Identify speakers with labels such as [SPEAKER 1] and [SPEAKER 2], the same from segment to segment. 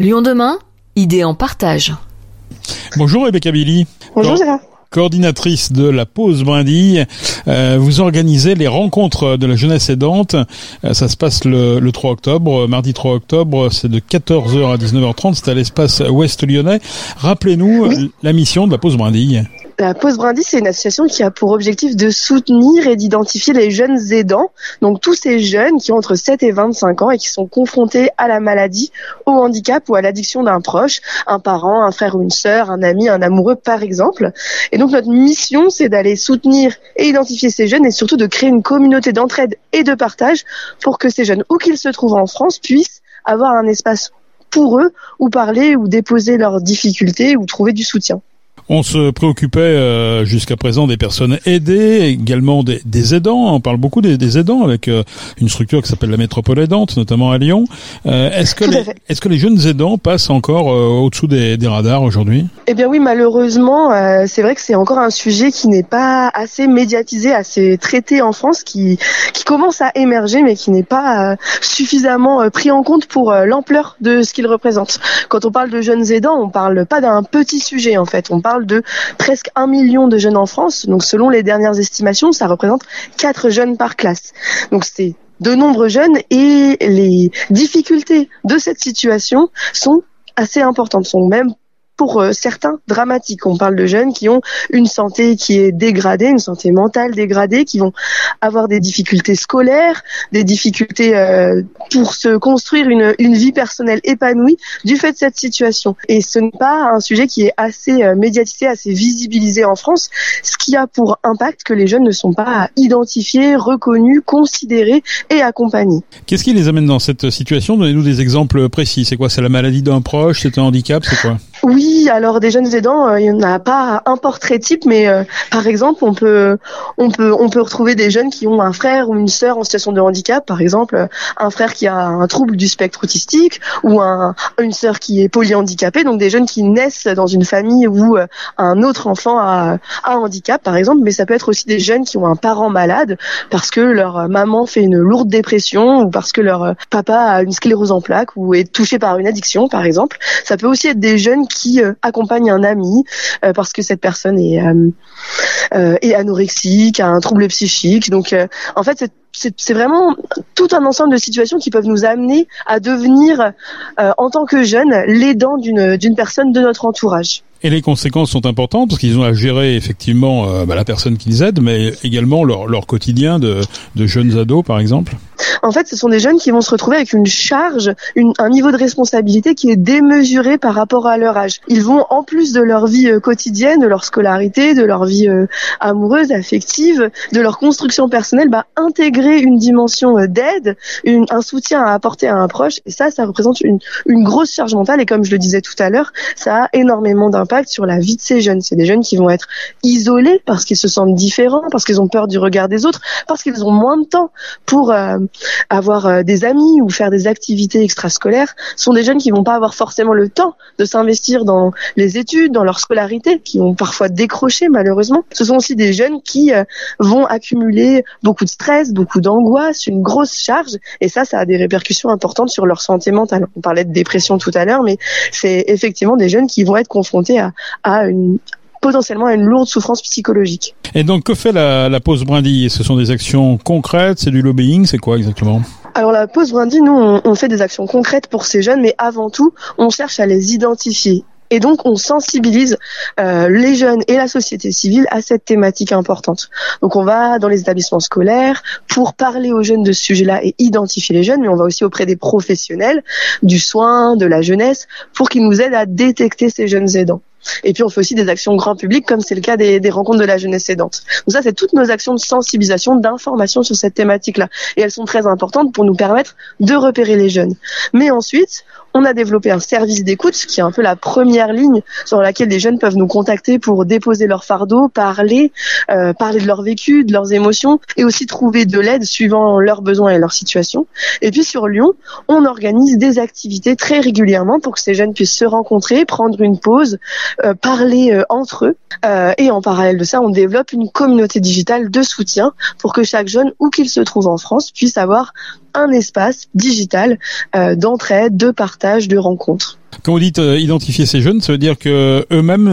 [SPEAKER 1] Lyon demain, idée en partage.
[SPEAKER 2] Bonjour Rebecca Billy.
[SPEAKER 3] Bonjour Gérard
[SPEAKER 2] coordinatrice de la pause brindille. Euh, vous organisez les rencontres de la jeunesse aidante. Euh, ça se passe le, 3 octobre, mardi 3 octobre, c'est de 14h à 19h30, c'est à l'espace ouest lyonnais. Rappelez-nous la mission de la pause brindille.
[SPEAKER 3] La Pause Brindis, c'est une association qui a pour objectif de soutenir et d'identifier les jeunes aidants, donc tous ces jeunes qui ont entre 7 et 25 ans et qui sont confrontés à la maladie, au handicap ou à l'addiction d'un proche, un parent, un frère ou une sœur, un ami, un amoureux par exemple. Et donc notre mission, c'est d'aller soutenir et identifier ces jeunes et surtout de créer une communauté d'entraide et de partage pour que ces jeunes, où qu'ils se trouvent en France, puissent avoir un espace pour eux où parler ou déposer leurs difficultés ou trouver du soutien.
[SPEAKER 2] On se préoccupait euh, jusqu'à présent des personnes aidées, également des, aidants. On parle beaucoup des, aidants avec euh, une structure qui s'appelle la métropole aidante, notamment à Lyon. Euh, est-ce que les, est-ce que les jeunes aidants passent encore au-dessous des, radars aujourd'hui?
[SPEAKER 3] Eh bien oui, malheureusement, c'est vrai que c'est encore un sujet qui n'est pas assez médiatisé, assez traité en France, qui qui commence à émerger, mais qui n'est pas suffisamment pris en compte pour l'ampleur de ce qu'il représente. Quand on parle de jeunes aidants, on parle pas d'un petit sujet en fait. On parle de presque un million de jeunes en France. Donc selon les dernières estimations, ça représente quatre jeunes par classe. Donc c'est de nombreux jeunes et les difficultés de cette situation sont assez importantes, sont même pour euh, certains dramatiques. On parle de jeunes qui ont une santé qui est dégradée, une santé mentale dégradée, qui vont avoir des difficultés scolaires, des difficultés euh, pour se construire une, une vie personnelle épanouie du fait de cette situation. Et ce n'est pas un sujet qui est assez euh, médiatisé, assez visibilisé en France, ce qui a pour impact que les jeunes ne sont pas identifiés, reconnus, considérés et accompagnés.
[SPEAKER 2] Qu'est-ce qui les amène dans cette situation? Donnez-nous des exemples précis. C'est quoi? C'est la maladie d'un proche? C'est un handicap? C'est quoi?
[SPEAKER 3] Oui, alors des jeunes aidants, euh, il n'y en a pas un portrait type, mais euh, par exemple, on peut, on peut, on peut retrouver des jeunes qui ont un frère ou une sœur en situation de handicap, par exemple, un frère qui a un trouble du spectre autistique ou un, une sœur qui est polyhandicapée, donc des jeunes qui naissent dans une famille où euh, un autre enfant a, a un handicap, par exemple, mais ça peut être aussi des jeunes qui ont un parent malade parce que leur maman fait une lourde dépression ou parce que leur papa a une sclérose en plaques ou est touché par une addiction, par exemple. Ça peut aussi être des jeunes qui euh, accompagne un ami euh, parce que cette personne est, euh, est anorexique, a un trouble psychique. Donc en fait, c'est vraiment tout un ensemble de situations qui peuvent nous amener à devenir, en tant que jeunes, l'aidant d'une personne de notre entourage.
[SPEAKER 2] Et les conséquences sont importantes parce qu'ils ont à gérer effectivement bah, la personne qu'ils aident, mais également leur, leur quotidien de, de jeunes ados, par exemple.
[SPEAKER 3] En fait, ce sont des jeunes qui vont se retrouver avec une charge, un niveau de responsabilité qui est démesuré par rapport à leur âge. Ils vont, en plus de leur vie euh, quotidienne, de leur scolarité, de leur vie euh, amoureuse, affective, de leur construction personnelle, bah, intégrer une dimension euh, d'aide, un soutien à apporter à un proche. Et ça, ça représente une, une grosse charge mentale. Et comme je le disais tout à l'heure, ça a énormément d'impact sur la vie de ces jeunes. C'est des jeunes qui vont être isolés parce qu'ils se sentent différents, parce qu'ils ont peur du regard des autres, parce qu'ils ont moins de temps pour avoir euh, des amis ou faire des activités extrascolaires sont des jeunes qui vont pas avoir forcément le temps de s'investir dans les études, dans leur scolarité, qui ont parfois décroché malheureusement. Ce sont aussi des jeunes qui euh, vont accumuler beaucoup de stress, beaucoup d'angoisse, une grosse charge, et ça, ça a des répercussions importantes sur leur santé mentale. On parlait de dépression tout à l'heure, mais c'est effectivement des jeunes qui vont être confrontés à, à une, potentiellement à une lourde souffrance psychologique.
[SPEAKER 2] Et donc, que fait la, la pause brindille? Ce sont des actions concrètes? C'est du lobbying? C'est quoi exactement?
[SPEAKER 3] Alors la pause brindille, nous, on, on, fait des actions concrètes pour ces jeunes, mais avant tout, on cherche à les identifier. Et donc, on sensibilise euh, les jeunes et la société civile à cette thématique importante. Donc, on va dans les établissements scolaires pour parler aux jeunes de ce sujet-là et identifier les jeunes, mais on va aussi auprès des professionnels du soin, de la jeunesse, pour qu'ils nous aident à détecter ces jeunes aidants. Et puis on fait aussi des actions grand public, comme c'est le cas des, rencontres de la jeunesse aidante. Donc ça, c'est toutes nos actions de sensibilisation, d'information sur cette thématique-là. Et elles sont très importantes pour nous permettre de repérer les jeunes. Mais ensuite, on a développé un service d'écoute, qui est un peu la première ligne sur laquelle les jeunes peuvent nous contacter pour déposer leur fardeau, parler, euh, parler de leur vécu, de leurs émotions, et aussi trouver de l'aide suivant leurs besoins et leur situation. Et puis sur Lyon, on organise des activités très régulièrement pour que ces jeunes puissent se rencontrer, prendre une pause, euh, parler euh, entre eux. Et en parallèle de ça, on développe une communauté digitale de soutien pour que chaque jeune, où qu'il se trouve en France, puisse avoir un espace digital d'entraide, de partage, de rencontre.
[SPEAKER 2] Quand vous dites identifier ces jeunes, ça veut dire que eux-mêmes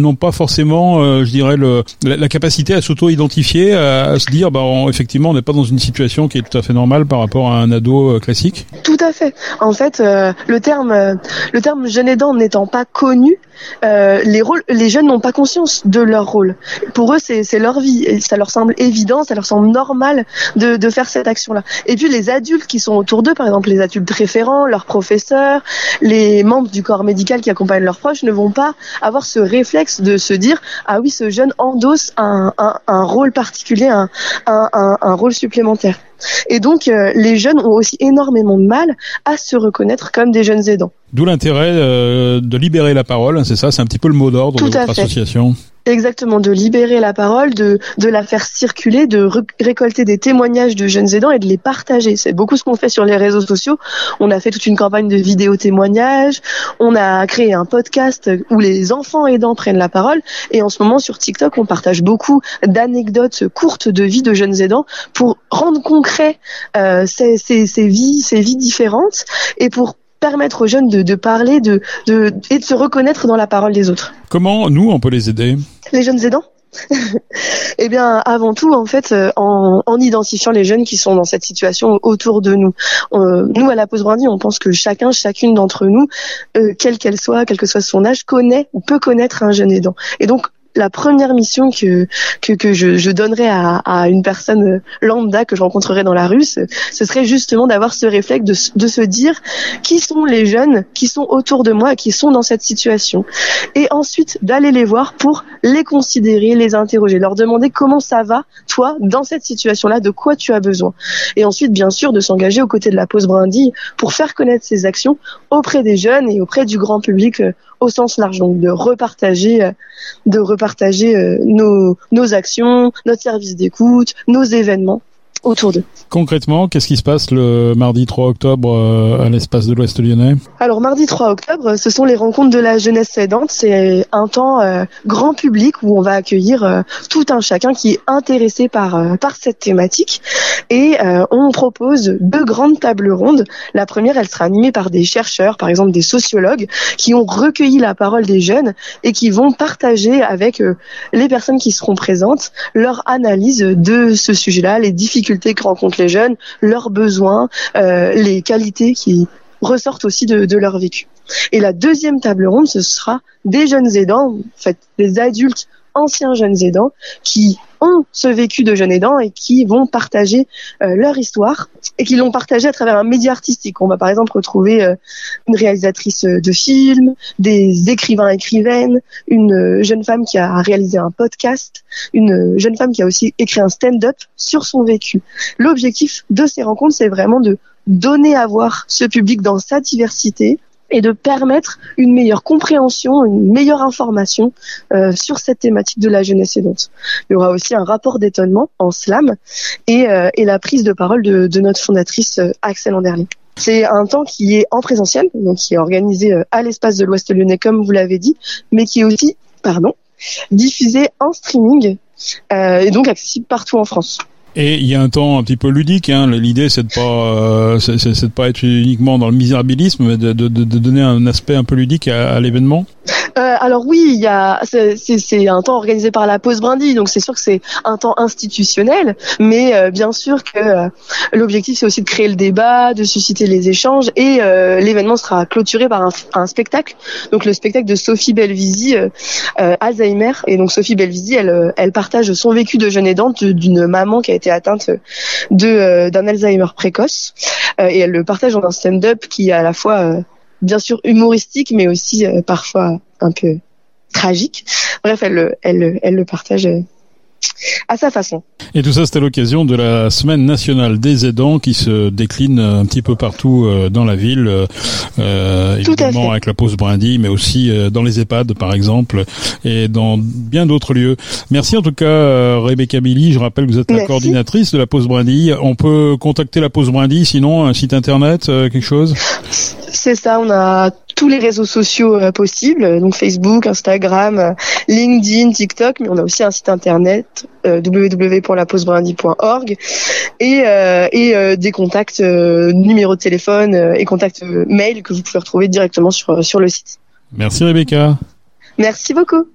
[SPEAKER 2] n'ont pas forcément, je dirais, le, la, capacité à s'auto-identifier, à, se dire, bah, effectivement, on n'est pas dans une situation qui est tout à fait normale par rapport à un ado classique.
[SPEAKER 3] Tout à fait. En fait, le terme, le terme jeune aidant n'étant pas connu, euh, les rôles, les jeunes n'ont pas conscience de leur rôle. Pour eux, c'est leur vie. Et ça leur semble évident, ça leur semble normal de, de faire cette action-là. Et puis les adultes qui sont autour d'eux, par exemple les adultes référents, leurs professeurs, les membres du corps médical qui accompagnent leurs proches, ne vont pas avoir ce réflexe de se dire ah oui, ce jeune endosse un, un, un rôle particulier, un, un, un rôle supplémentaire. Et donc, euh, les jeunes ont aussi énormément de mal à se reconnaître comme des jeunes aidants.
[SPEAKER 2] D'où l'intérêt euh, de libérer la parole, hein, c'est ça, c'est un petit peu le mot d'ordre de votre association.
[SPEAKER 3] Exactement, de libérer la parole, de, de la faire circuler, de récolter des témoignages de jeunes aidants et de les partager. C'est beaucoup ce qu'on fait sur les réseaux sociaux. On a fait toute une campagne de vidéos témoignages, on a créé un podcast où les enfants aidants prennent la parole et en ce moment sur TikTok, on partage beaucoup d'anecdotes courtes de vie de jeunes aidants pour rendre concret euh, ces, ces, ces vies, ces vies différentes et pour permettre aux jeunes de, de parler de, de, et de se reconnaître dans la parole des autres.
[SPEAKER 2] Comment nous, on peut les aider?
[SPEAKER 3] Les jeunes aidants eh bien, avant tout, en fait, euh, en, en, identifiant les jeunes qui sont dans cette situation autour de nous. Nous, à la Pause Brandy, on pense que chacun, chacune d'entre nous, euh, quelle qu'elle soit, quel que soit son âge, connaît ou peut connaître un jeune aidant. Et donc, la première mission que que, que je, je donnerais à, à, une personne lambda que je rencontrerais dans la rue, ce, serait justement d'avoir ce réflexe de, de se dire qui sont les jeunes qui sont autour de moi, qui sont dans cette situation, et ensuite d'aller les voir pour les considérer, les interroger, leur demander comment ça va toi dans cette situation-là, de quoi tu as besoin, et ensuite bien sûr de s'engager aux côtés de la pause brindille pour faire connaître ces actions auprès des jeunes et auprès du grand public euh, au sens large, donc de repartager, euh, de repartager euh, nos, nos actions, notre service d'écoute, nos événements autour d'eux.
[SPEAKER 2] Concrètement, qu'est-ce qui se passe le mardi 3 octobre euh, à l'espace de l'Ouest lyonnais
[SPEAKER 3] Alors mardi 3 octobre, ce sont les rencontres de la jeunesse aidante. C'est un temps euh, grand public où on va accueillir euh, tout un chacun qui est intéressé par par cette thématique et on propose deux grandes tables rondes. La première, elle sera animée par des chercheurs, par exemple des sociologues, qui ont recueilli la parole des jeunes et qui vont partager avec les personnes qui seront présentes leur analyse de ce sujet-là, les difficultés que rencontrent les jeunes, leurs besoins, euh, les qualités qui ressortent aussi de, leur vécu. Et la deuxième table ronde, ce sera des jeunes aidants, en fait, des adultes anciens jeunes aidants qui ont ce vécu de jeunes aidants et qui vont partager euh, leur histoire et qui l'ont partagé à travers un média artistique. On va par exemple retrouver euh, une réalisatrice de films, des écrivains écrivaines, une jeune femme qui a réalisé un podcast, une jeune femme qui a aussi écrit un stand-up sur son vécu. L'objectif de ces rencontres, c'est vraiment de donner à voir ce public dans sa diversité et de permettre une meilleure compréhension, une meilleure information euh, sur cette thématique de la jeunesse aidante. Il y aura aussi un rapport d'étonnement en slam et, euh, la prise de parole de, notre fondatrice euh, Axel Anderley. C'est un temps qui est en présentiel, donc qui est organisé euh, à l'espace de l'Ouest lyonnais comme vous l'avez dit, mais qui est aussi, pardon, diffusé en streaming et donc accessible partout en France.
[SPEAKER 2] Et il y a un temps un petit peu ludique. Hein. L'idée, c'est de pas, euh, c'est, de pas être uniquement dans le misérabilisme, mais de, de, de donner un aspect un peu ludique à, à l'événement.
[SPEAKER 3] Euh, alors oui, il y a, c'est un temps organisé par la pause brindille, donc c'est sûr que c'est un temps institutionnel, mais euh, bien sûr que euh, l'objectif c'est aussi de créer le débat, de susciter les échanges, et l'événement sera clôturé par un, un, spectacle, donc le spectacle de Sophie Belvisi, Alzheimer, et donc Sophie Belvisi, elle, elle partage son vécu de jeune aidante d'une maman qui a été atteinte de d'un Alzheimer précoce, et elle le partage dans un stand-up qui est à la fois bien sûr humoristique, mais aussi parfois un peu tragique. Bref, elle, elle, elle le partage euh, à sa façon.
[SPEAKER 2] Et tout ça, c'était l'occasion de la semaine nationale des aidants qui se décline un petit peu partout euh, dans la ville, euh, évidemment avec la pause brindille, mais aussi euh, dans les EHPAD par exemple, et dans bien d'autres lieux. Merci en tout cas, Rebecca Billy. Je rappelle que vous êtes la coordinatrice de la pause brindille. On peut contacter la pause brindille, sinon un site internet, quelque chose?
[SPEAKER 3] C'est ça, on a tous les réseaux sociaux possibles, donc Facebook, Instagram, LinkedIn, TikTok, mais on a aussi un site internet www.lapausebrindy.org et, et des contacts, numéros de téléphone et contacts mail que vous pouvez retrouver directement sur sur le site.
[SPEAKER 2] Merci Rebecca.
[SPEAKER 3] Merci beaucoup.